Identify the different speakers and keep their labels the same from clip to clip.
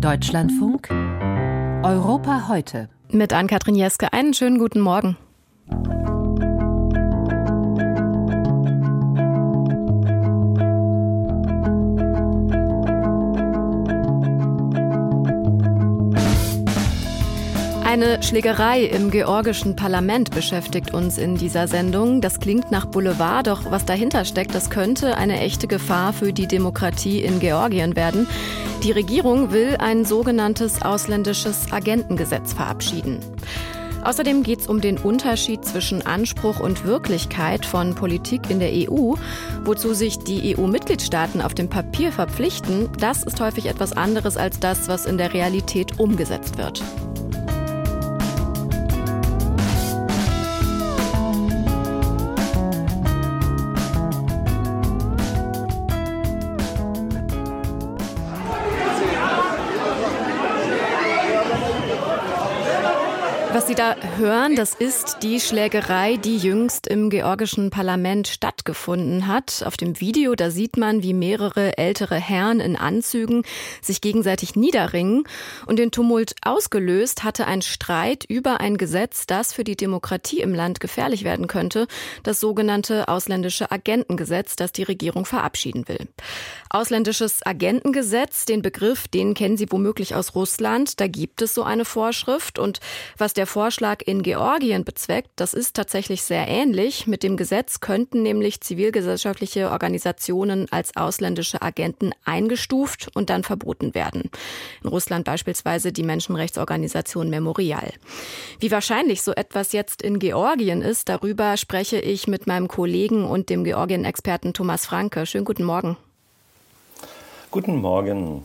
Speaker 1: Deutschlandfunk Europa heute.
Speaker 2: Mit Ann-Kathrin Jeske einen schönen guten Morgen. Eine Schlägerei im georgischen Parlament beschäftigt uns in dieser Sendung. Das klingt nach Boulevard, doch was dahinter steckt, das könnte eine echte Gefahr für die Demokratie in Georgien werden. Die Regierung will ein sogenanntes ausländisches Agentengesetz verabschieden. Außerdem geht es um den Unterschied zwischen Anspruch und Wirklichkeit von Politik in der EU. Wozu sich die EU-Mitgliedstaaten auf dem Papier verpflichten, das ist häufig etwas anderes als das, was in der Realität umgesetzt wird. Sie da hören, das ist die Schlägerei, die jüngst im georgischen Parlament stattgefunden hat. Auf dem Video, da sieht man, wie mehrere ältere Herren in Anzügen sich gegenseitig niederringen. Und den Tumult ausgelöst hatte ein Streit über ein Gesetz, das für die Demokratie im Land gefährlich werden könnte, das sogenannte ausländische Agentengesetz, das die Regierung verabschieden will. Ausländisches Agentengesetz, den Begriff, den kennen Sie womöglich aus Russland. Da gibt es so eine Vorschrift. Und was der Vorschlag in Georgien bezweckt, das ist tatsächlich sehr ähnlich. Mit dem Gesetz könnten nämlich zivilgesellschaftliche Organisationen als ausländische Agenten eingestuft und dann verboten werden. In Russland beispielsweise die Menschenrechtsorganisation Memorial. Wie wahrscheinlich so etwas jetzt in Georgien ist, darüber spreche ich mit meinem Kollegen und dem Georgien-Experten Thomas Franke. Schönen guten Morgen.
Speaker 3: Guten Morgen.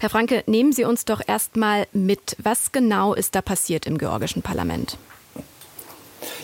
Speaker 2: Herr Franke, nehmen Sie uns doch erst mal mit. Was genau ist da passiert im georgischen Parlament?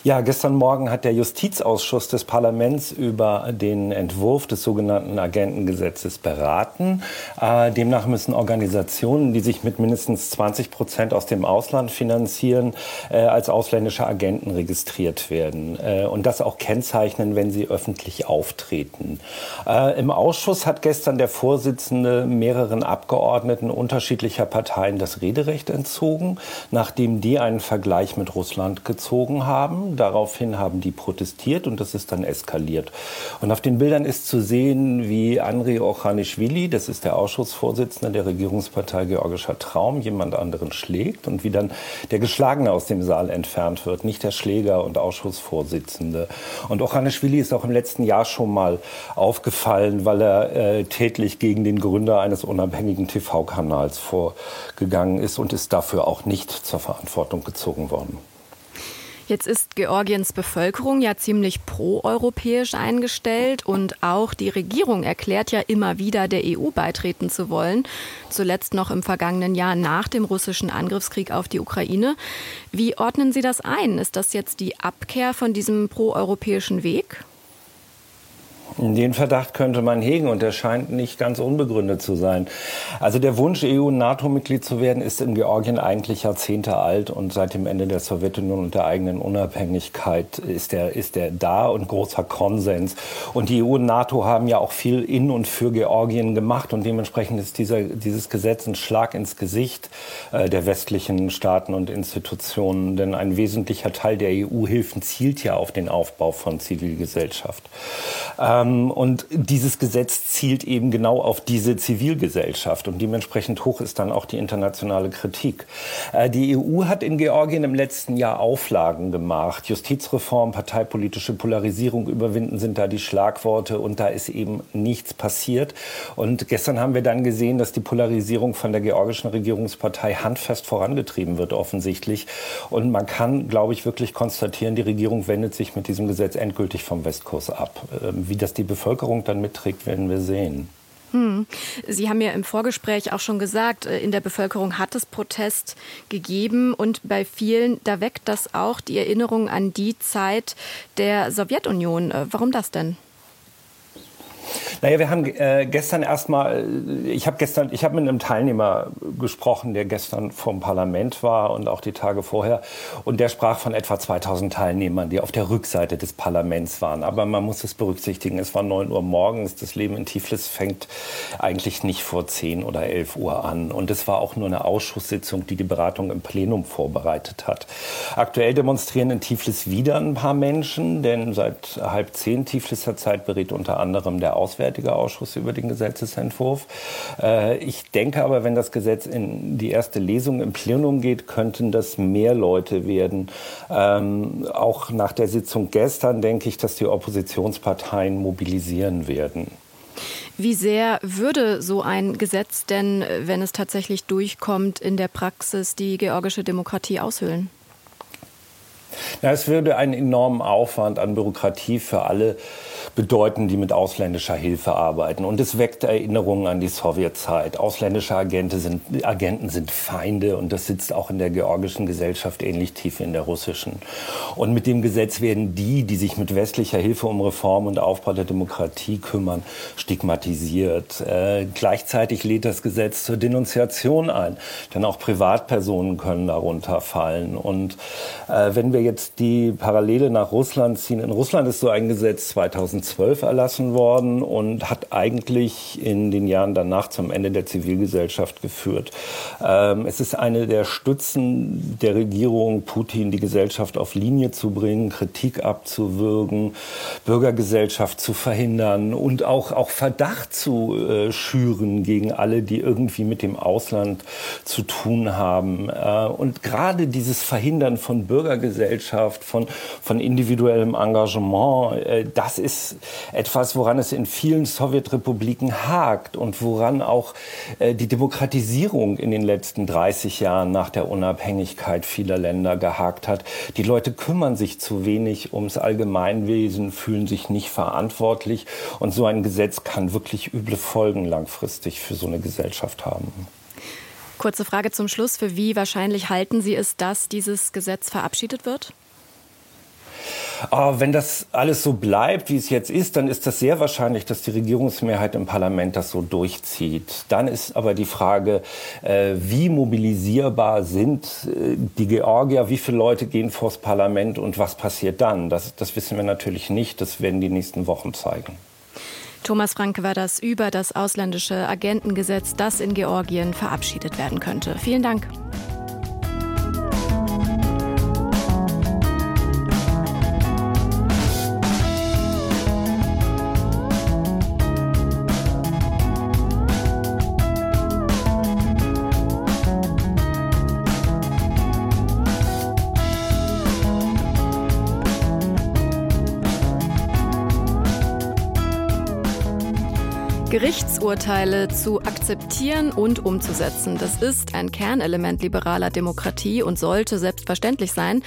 Speaker 3: Ja, gestern Morgen hat der Justizausschuss des Parlaments über den Entwurf des sogenannten Agentengesetzes beraten. Äh, demnach müssen Organisationen, die sich mit mindestens 20 Prozent aus dem Ausland finanzieren, äh, als ausländische Agenten registriert werden äh, und das auch kennzeichnen, wenn sie öffentlich auftreten. Äh, Im Ausschuss hat gestern der Vorsitzende mehreren Abgeordneten unterschiedlicher Parteien das Rederecht entzogen, nachdem die einen Vergleich mit Russland gezogen haben. Daraufhin haben die protestiert und das ist dann eskaliert. Und auf den Bildern ist zu sehen, wie Andrei Ochanishvili, das ist der Ausschussvorsitzende der Regierungspartei Georgischer Traum, jemand anderen schlägt und wie dann der Geschlagene aus dem Saal entfernt wird, nicht der Schläger und Ausschussvorsitzende. Und Ochanishvili ist auch im letzten Jahr schon mal aufgefallen, weil er äh, tätlich gegen den Gründer eines unabhängigen TV-Kanals vorgegangen ist und ist dafür auch nicht zur Verantwortung gezogen worden.
Speaker 2: Jetzt ist Georgiens Bevölkerung ja ziemlich proeuropäisch eingestellt und auch die Regierung erklärt ja immer wieder, der EU beitreten zu wollen. Zuletzt noch im vergangenen Jahr nach dem russischen Angriffskrieg auf die Ukraine. Wie ordnen Sie das ein? Ist das jetzt die Abkehr von diesem proeuropäischen Weg?
Speaker 3: Den Verdacht könnte man hegen und der scheint nicht ganz unbegründet zu sein. Also der Wunsch, EU- und NATO-Mitglied zu werden, ist in Georgien eigentlich Jahrzehnte alt und seit dem Ende der Sowjetunion und der eigenen Unabhängigkeit ist der, ist der da und großer Konsens. Und die EU und NATO haben ja auch viel in und für Georgien gemacht und dementsprechend ist dieser, dieses Gesetz ein Schlag ins Gesicht äh, der westlichen Staaten und Institutionen, denn ein wesentlicher Teil der EU-Hilfen zielt ja auf den Aufbau von Zivilgesellschaft. Ähm, und dieses Gesetz zielt eben genau auf diese Zivilgesellschaft und dementsprechend hoch ist dann auch die internationale Kritik. Äh, die EU hat in Georgien im letzten Jahr Auflagen gemacht. Justizreform, parteipolitische Polarisierung überwinden sind da die Schlagworte und da ist eben nichts passiert. Und gestern haben wir dann gesehen, dass die Polarisierung von der georgischen Regierungspartei handfest vorangetrieben wird offensichtlich. Und man kann, glaube ich, wirklich konstatieren, die Regierung wendet sich mit diesem Gesetz endgültig vom Westkurs ab. Ähm, wie das die Bevölkerung dann mitträgt, werden wir sehen.
Speaker 2: Hm. Sie haben ja im Vorgespräch auch schon gesagt, äh, in der Bevölkerung hat es Protest gegeben und bei vielen, da weckt das auch die Erinnerung an die Zeit der Sowjetunion. Äh, warum das denn?
Speaker 3: Naja, wir haben äh, gestern erstmal, ich habe gestern, ich habe mit einem Teilnehmer gesprochen, der gestern vom Parlament war und auch die Tage vorher. Und der sprach von etwa 2000 Teilnehmern, die auf der Rückseite des Parlaments waren. Aber man muss es berücksichtigen, es war 9 Uhr morgens. Das Leben in Tiflis fängt eigentlich nicht vor 10 oder 11 Uhr an. Und es war auch nur eine Ausschusssitzung, die die Beratung im Plenum vorbereitet hat. Aktuell demonstrieren in Tiflis wieder ein paar Menschen, denn seit halb zehn Tifliser Zeit berät unter anderem der Auswärtige Ausschuss über den Gesetzesentwurf. Äh, ich denke aber, wenn das Gesetz in die erste Lesung im Plenum geht, könnten das mehr Leute werden. Ähm, auch nach der Sitzung gestern denke ich, dass die Oppositionsparteien mobilisieren werden.
Speaker 2: Wie sehr würde so ein Gesetz denn, wenn es tatsächlich durchkommt, in der Praxis die georgische Demokratie aushöhlen?
Speaker 3: Ja, es würde einen enormen Aufwand an Bürokratie für alle bedeuten, die mit ausländischer Hilfe arbeiten. Und es weckt Erinnerungen an die Sowjetzeit. Ausländische Agenten sind, Agenten sind Feinde und das sitzt auch in der georgischen Gesellschaft ähnlich tief in der russischen. Und mit dem Gesetz werden die, die sich mit westlicher Hilfe um Reform und Aufbau der Demokratie kümmern, stigmatisiert. Äh, gleichzeitig lädt das Gesetz zur Denunziation ein, denn auch Privatpersonen können darunter fallen. Und äh, wenn wir jetzt die Parallele nach Russland ziehen, in Russland ist so ein Gesetz 2000 2012 erlassen worden und hat eigentlich in den Jahren danach zum Ende der Zivilgesellschaft geführt. Ähm, es ist eine der Stützen der Regierung, Putin die Gesellschaft auf Linie zu bringen, Kritik abzuwürgen, Bürgergesellschaft zu verhindern und auch, auch Verdacht zu äh, schüren gegen alle, die irgendwie mit dem Ausland zu tun haben. Äh, und gerade dieses Verhindern von Bürgergesellschaft, von, von individuellem Engagement, äh, das ist etwas, woran es in vielen Sowjetrepubliken hakt und woran auch äh, die Demokratisierung in den letzten 30 Jahren nach der Unabhängigkeit vieler Länder gehakt hat. Die Leute kümmern sich zu wenig ums Allgemeinwesen, fühlen sich nicht verantwortlich und so ein Gesetz kann wirklich üble Folgen langfristig für so eine Gesellschaft haben.
Speaker 2: Kurze Frage zum Schluss. Für wie wahrscheinlich halten Sie es, dass dieses Gesetz verabschiedet wird?
Speaker 3: Oh, wenn das alles so bleibt, wie es jetzt ist, dann ist das sehr wahrscheinlich, dass die Regierungsmehrheit im Parlament das so durchzieht. Dann ist aber die Frage, äh, wie mobilisierbar sind äh, die Georgier, wie viele Leute gehen vors Parlament und was passiert dann? Das, das wissen wir natürlich nicht. Das werden die nächsten Wochen zeigen.
Speaker 2: Thomas Franke war das über das ausländische Agentengesetz, das in Georgien verabschiedet werden könnte. Vielen Dank. nichts Gerichtsurteile zu akzeptieren und umzusetzen. Das ist ein Kernelement liberaler Demokratie und sollte selbstverständlich sein.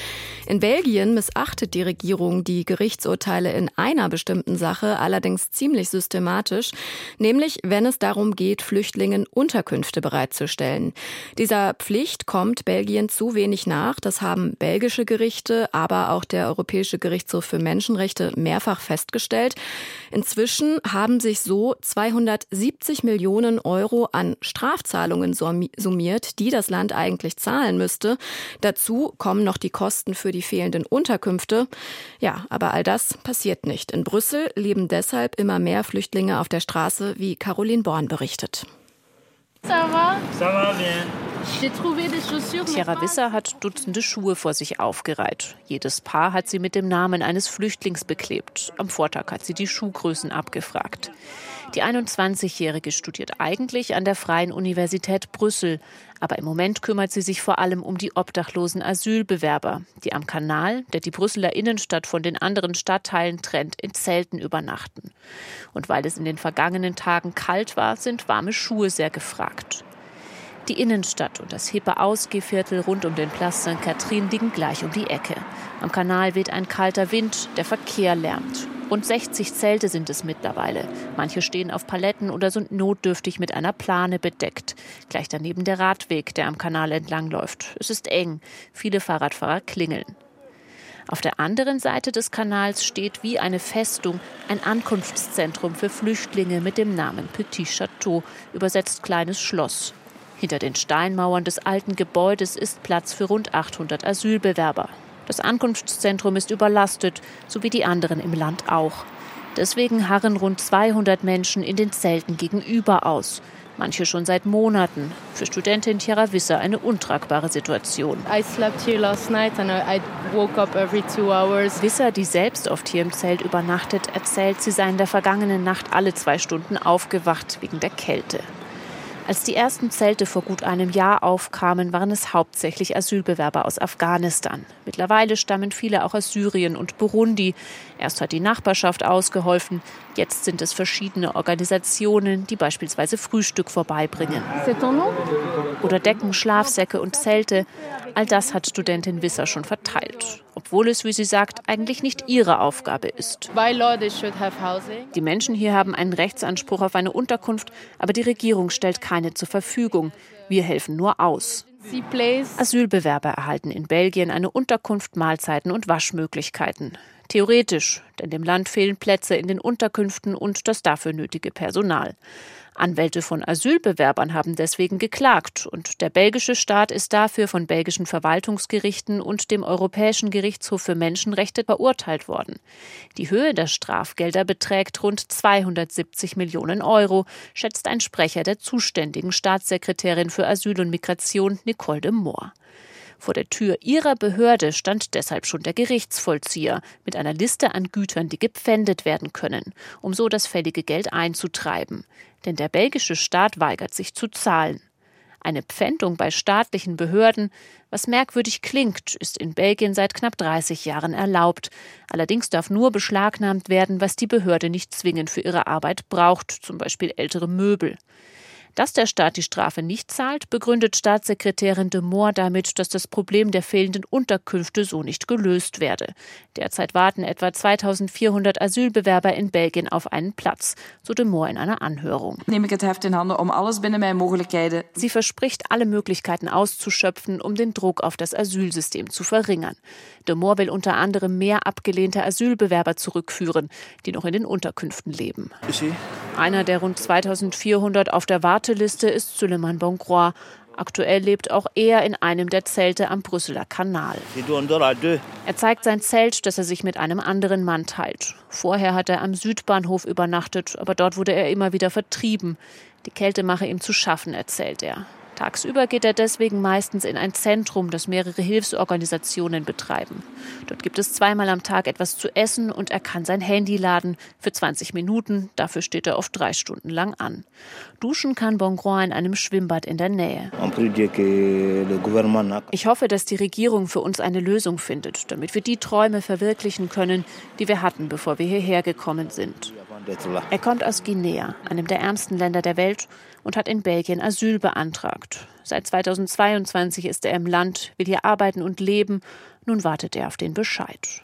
Speaker 2: In Belgien missachtet die Regierung die Gerichtsurteile in einer bestimmten Sache allerdings ziemlich systematisch, nämlich wenn es darum geht, Flüchtlingen Unterkünfte bereitzustellen. Dieser Pflicht kommt Belgien zu wenig nach. Das haben belgische Gerichte, aber auch der Europäische Gerichtshof für Menschenrechte mehrfach festgestellt. Inzwischen haben sich so 200 270 Millionen Euro an Strafzahlungen summiert, die das Land eigentlich zahlen müsste. Dazu kommen noch die Kosten für die fehlenden Unterkünfte. Ja, aber all das passiert nicht. In Brüssel leben deshalb immer mehr Flüchtlinge auf der Straße, wie Caroline Born berichtet.
Speaker 4: Sarah? Sarah, Sierra Wissa hat Dutzende Schuhe vor sich aufgereiht. Jedes Paar hat sie mit dem Namen eines Flüchtlings beklebt. Am Vortag hat sie die Schuhgrößen abgefragt. Die 21-Jährige studiert eigentlich an der Freien Universität Brüssel, aber im Moment kümmert sie sich vor allem um die obdachlosen Asylbewerber, die am Kanal, der die Brüsseler Innenstadt von den anderen Stadtteilen trennt, in Zelten übernachten. Und weil es in den vergangenen Tagen kalt war, sind warme Schuhe sehr gefragt. Die Innenstadt und das hippe Ausgehviertel rund um den Place Saint-Catherine liegen gleich um die Ecke. Am Kanal weht ein kalter Wind, der Verkehr lärmt. Rund 60 Zelte sind es mittlerweile. Manche stehen auf Paletten oder sind notdürftig mit einer Plane bedeckt. Gleich daneben der Radweg, der am Kanal entlangläuft. Es ist eng. Viele Fahrradfahrer klingeln. Auf der anderen Seite des Kanals steht wie eine Festung ein Ankunftszentrum für Flüchtlinge mit dem Namen Petit Château, übersetzt kleines Schloss. Hinter den Steinmauern des alten Gebäudes ist Platz für rund 800 Asylbewerber. Das Ankunftszentrum ist überlastet, so wie die anderen im Land auch. Deswegen harren rund 200 Menschen in den Zelten gegenüber aus. Manche schon seit Monaten. Für Studentin Tiara Wisser eine untragbare Situation. Wisser, die selbst oft hier im Zelt übernachtet, erzählt, sie sei in der vergangenen Nacht alle zwei Stunden aufgewacht wegen der Kälte. Als die ersten Zelte vor gut einem Jahr aufkamen, waren es hauptsächlich Asylbewerber aus Afghanistan. Mittlerweile stammen viele auch aus Syrien und Burundi. Erst hat die Nachbarschaft ausgeholfen, jetzt sind es verschiedene Organisationen, die beispielsweise Frühstück vorbeibringen. Oder Decken, Schlafsäcke und Zelte. All das hat Studentin Wisser schon verteilt, obwohl es, wie sie sagt, eigentlich nicht ihre Aufgabe ist. Die Menschen hier haben einen Rechtsanspruch auf eine Unterkunft, aber die Regierung stellt keine zur Verfügung. Wir helfen nur aus. Asylbewerber erhalten in Belgien eine Unterkunft, Mahlzeiten und Waschmöglichkeiten. Theoretisch, denn dem Land fehlen Plätze in den Unterkünften und das dafür nötige Personal. Anwälte von Asylbewerbern haben deswegen geklagt und der belgische Staat ist dafür von belgischen Verwaltungsgerichten und dem Europäischen Gerichtshof für Menschenrechte verurteilt worden. Die Höhe der Strafgelder beträgt rund 270 Millionen Euro, schätzt ein Sprecher der zuständigen Staatssekretärin für Asyl und Migration Nicole de Moor. Vor der Tür ihrer Behörde stand deshalb schon der Gerichtsvollzieher mit einer Liste an Gütern, die gepfändet werden können, um so das fällige Geld einzutreiben. Denn der belgische Staat weigert sich zu zahlen. Eine Pfändung bei staatlichen Behörden, was merkwürdig klingt, ist in Belgien seit knapp 30 Jahren erlaubt. Allerdings darf nur beschlagnahmt werden, was die Behörde nicht zwingend für ihre Arbeit braucht, zum Beispiel ältere Möbel. Dass der Staat die Strafe nicht zahlt, begründet Staatssekretärin de Moor damit, dass das Problem der fehlenden Unterkünfte so nicht gelöst werde. Derzeit warten etwa 2400 Asylbewerber in Belgien auf einen Platz, so de Moor in einer Anhörung.
Speaker 5: Nehme ich Heft in Handen, um alles binnen mijn mogelijkheden.
Speaker 4: Sie verspricht, alle Möglichkeiten auszuschöpfen, um den Druck auf das Asylsystem zu verringern. De Moor will unter anderem mehr abgelehnte Asylbewerber zurückführen, die noch in den Unterkünften leben. Einer der rund 2400 auf der Warteliste ist Suleiman Boncroix. Aktuell lebt auch er in einem der Zelte am Brüsseler Kanal. Er zeigt sein Zelt, das er sich mit einem anderen Mann teilt. Vorher hat er am Südbahnhof übernachtet, aber dort wurde er immer wieder vertrieben. Die Kälte mache ihm zu schaffen, erzählt er. Tagsüber geht er deswegen meistens in ein Zentrum, das mehrere Hilfsorganisationen betreiben. Dort gibt es zweimal am Tag etwas zu essen und er kann sein Handy laden für 20 Minuten. Dafür steht er oft drei Stunden lang an. Duschen kann Bongroin in einem Schwimmbad in der Nähe. Ich hoffe, dass die Regierung für uns eine Lösung findet, damit wir die Träume verwirklichen können, die wir hatten, bevor wir hierher gekommen sind. Er kommt aus Guinea, einem der ärmsten Länder der Welt, und hat in Belgien Asyl beantragt. Seit 2022 ist er im Land, will hier arbeiten und leben. Nun wartet er auf den Bescheid.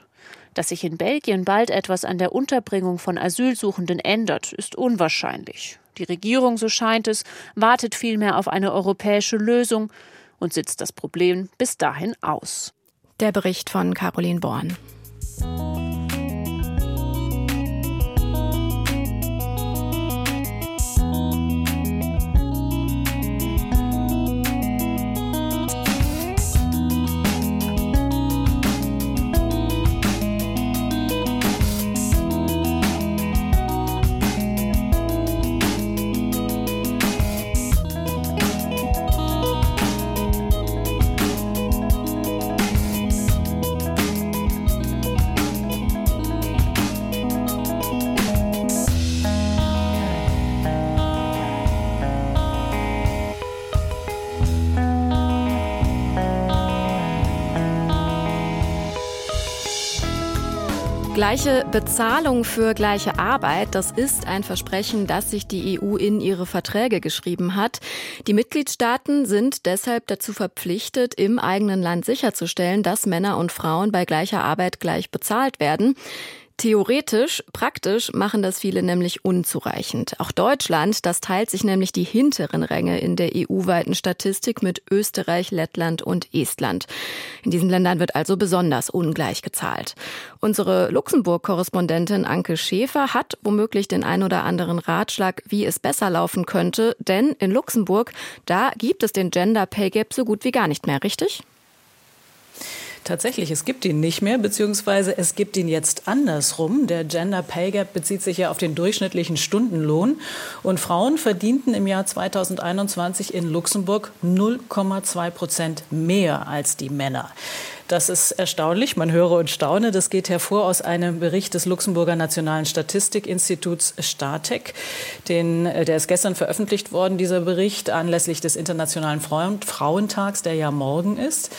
Speaker 4: Dass sich in Belgien bald etwas an der Unterbringung von Asylsuchenden ändert, ist unwahrscheinlich. Die Regierung, so scheint es, wartet vielmehr auf eine europäische Lösung und sitzt das Problem bis dahin aus.
Speaker 2: Der Bericht von Caroline Born. Gleiche Bezahlung für gleiche Arbeit, das ist ein Versprechen, das sich die EU in ihre Verträge geschrieben hat. Die Mitgliedstaaten sind deshalb dazu verpflichtet, im eigenen Land sicherzustellen, dass Männer und Frauen bei gleicher Arbeit gleich bezahlt werden. Theoretisch, praktisch machen das viele nämlich unzureichend. Auch Deutschland, das teilt sich nämlich die hinteren Ränge in der EU-weiten Statistik mit Österreich, Lettland und Estland. In diesen Ländern wird also besonders ungleich gezahlt. Unsere Luxemburg-Korrespondentin Anke Schäfer hat womöglich den ein oder anderen Ratschlag, wie es besser laufen könnte, denn in Luxemburg, da gibt es den Gender Pay Gap so gut wie gar nicht mehr, richtig?
Speaker 6: Tatsächlich, es gibt ihn nicht mehr, beziehungsweise es gibt ihn jetzt andersrum. Der Gender Pay Gap bezieht sich ja auf den durchschnittlichen Stundenlohn. Und Frauen verdienten im Jahr 2021 in Luxemburg 0,2 Prozent mehr als die Männer. Das ist erstaunlich. Man höre und staune. Das geht hervor aus einem Bericht des Luxemburger Nationalen Statistikinstituts Statec. Den, äh, der ist gestern veröffentlicht worden, dieser Bericht, anlässlich des Internationalen Frauentags, der ja morgen ist.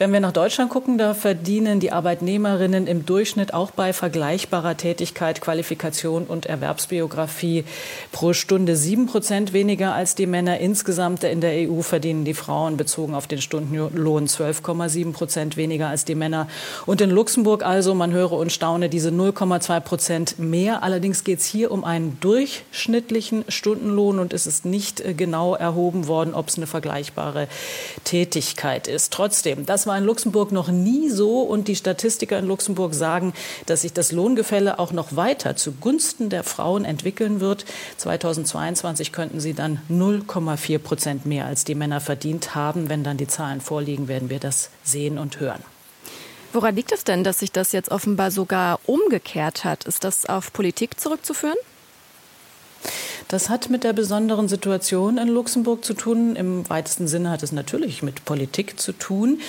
Speaker 6: Wenn wir nach Deutschland gucken, da verdienen die Arbeitnehmerinnen im Durchschnitt auch bei vergleichbarer Tätigkeit, Qualifikation und Erwerbsbiografie pro Stunde sieben Prozent weniger als die Männer. Insgesamt in der EU verdienen die Frauen bezogen auf den Stundenlohn 12,7 Prozent weniger als die Männer. Und in Luxemburg also, man höre und staune, diese 0,2 Prozent mehr. Allerdings geht es hier um einen durchschnittlichen Stundenlohn und es ist nicht äh, genau erhoben worden, ob es eine vergleichbare Tätigkeit ist. Trotzdem, das war in Luxemburg noch nie so und die Statistiker in Luxemburg sagen, dass sich das Lohngefälle auch noch weiter zugunsten der Frauen entwickeln wird. 2022 könnten sie dann 0,4 Prozent mehr als die Männer verdient haben. Wenn dann die Zahlen vorliegen, werden wir das sehen und hören.
Speaker 2: Woran liegt es denn, dass sich das jetzt offenbar sogar umgekehrt hat? Ist das auf Politik zurückzuführen?
Speaker 6: Das hat mit der besonderen Situation in Luxemburg zu tun. Im weitesten Sinne hat es natürlich mit Politik zu tun.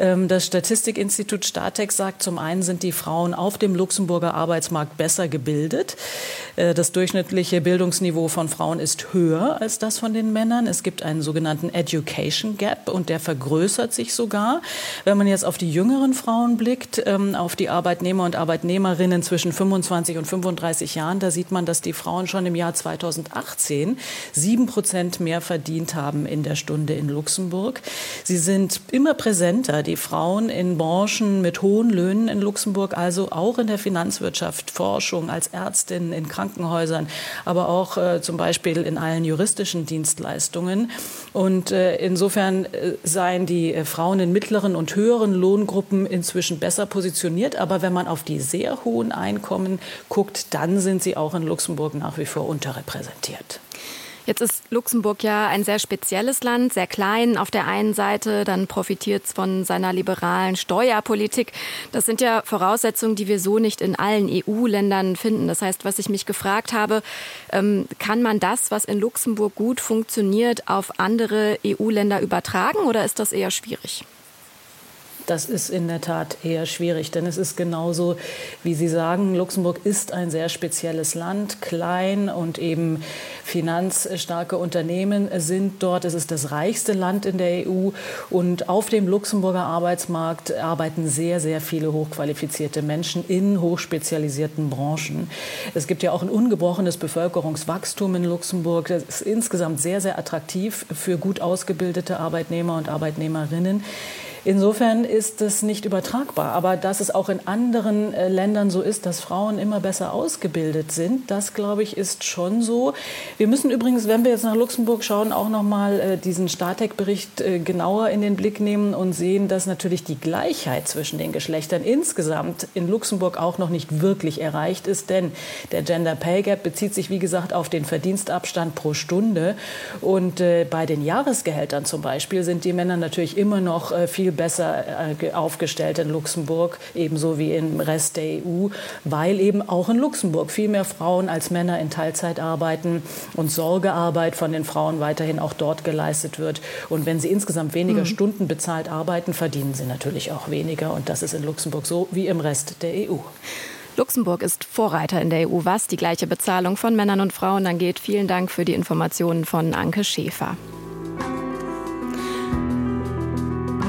Speaker 6: Ähm, das Statistikinstitut Statex sagt, zum einen sind die Frauen auf dem Luxemburger Arbeitsmarkt besser gebildet. Äh, das durchschnittliche Bildungsniveau von Frauen ist höher als das von den Männern. Es gibt einen sogenannten Education Gap und der vergrößert sich sogar. Wenn man jetzt auf die jüngeren Frauen blickt, ähm, auf die Arbeitnehmer und Arbeitnehmerinnen zwischen 25 und 35 Jahren, da sieht man, dass die Frauen schon im Jahr 2000 2018 sieben Prozent mehr verdient haben in der Stunde in Luxemburg. Sie sind immer präsenter, die Frauen in Branchen mit hohen Löhnen in Luxemburg, also auch in der Finanzwirtschaft, Forschung, als Ärztin in Krankenhäusern, aber auch äh, zum Beispiel in allen juristischen Dienstleistungen. Und äh, insofern äh, seien die äh, Frauen in mittleren und höheren Lohngruppen inzwischen besser positioniert. Aber wenn man auf die sehr hohen Einkommen guckt, dann sind sie auch in Luxemburg nach wie vor unterrepräsentiert repräsentiert.
Speaker 2: Jetzt ist Luxemburg ja ein sehr spezielles Land, sehr klein auf der einen Seite, dann profitiert es von seiner liberalen Steuerpolitik. Das sind ja Voraussetzungen, die wir so nicht in allen EU-Ländern finden. Das heißt, was ich mich gefragt habe, ähm, kann man das, was in Luxemburg gut funktioniert, auf andere EU-Länder übertragen oder ist das eher schwierig?
Speaker 6: Das ist in der Tat eher schwierig, denn es ist genauso, wie Sie sagen, Luxemburg ist ein sehr spezielles Land, klein und eben finanzstarke Unternehmen sind dort. Es ist das reichste Land in der EU und auf dem Luxemburger Arbeitsmarkt arbeiten sehr, sehr viele hochqualifizierte Menschen in hochspezialisierten Branchen. Es gibt ja auch ein ungebrochenes Bevölkerungswachstum in Luxemburg. Das ist insgesamt sehr, sehr attraktiv für gut ausgebildete Arbeitnehmer und Arbeitnehmerinnen. Insofern ist es nicht übertragbar. Aber dass es auch in anderen äh, Ländern so ist, dass Frauen immer besser ausgebildet sind, das glaube ich ist schon so. Wir müssen übrigens, wenn wir jetzt nach Luxemburg schauen, auch noch mal äh, diesen Startec-Bericht äh, genauer in den Blick nehmen und sehen, dass natürlich die Gleichheit zwischen den Geschlechtern insgesamt in Luxemburg auch noch nicht wirklich erreicht ist, denn der Gender Pay Gap bezieht sich wie gesagt auf den Verdienstabstand pro Stunde und äh, bei den Jahresgehältern zum Beispiel sind die Männer natürlich immer noch viel besser äh, aufgestellt in Luxemburg, ebenso wie im Rest der EU, weil eben auch in Luxemburg viel mehr Frauen als Männer in Teilzeit arbeiten und Sorgearbeit von den Frauen weiterhin auch dort geleistet wird. Und wenn sie insgesamt weniger mhm. Stunden bezahlt arbeiten, verdienen sie natürlich auch weniger. Und das ist in Luxemburg so wie im Rest der EU.
Speaker 2: Luxemburg ist Vorreiter in der EU, was die gleiche Bezahlung von Männern und Frauen angeht. Vielen Dank für die Informationen von Anke Schäfer.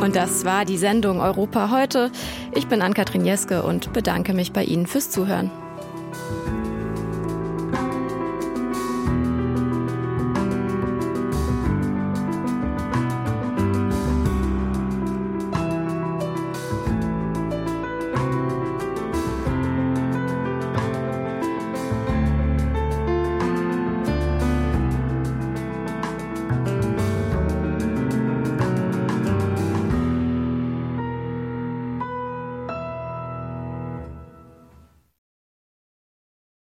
Speaker 2: Und das war die Sendung Europa heute. Ich bin Ann-Kathrin Jeske und bedanke mich bei Ihnen fürs Zuhören.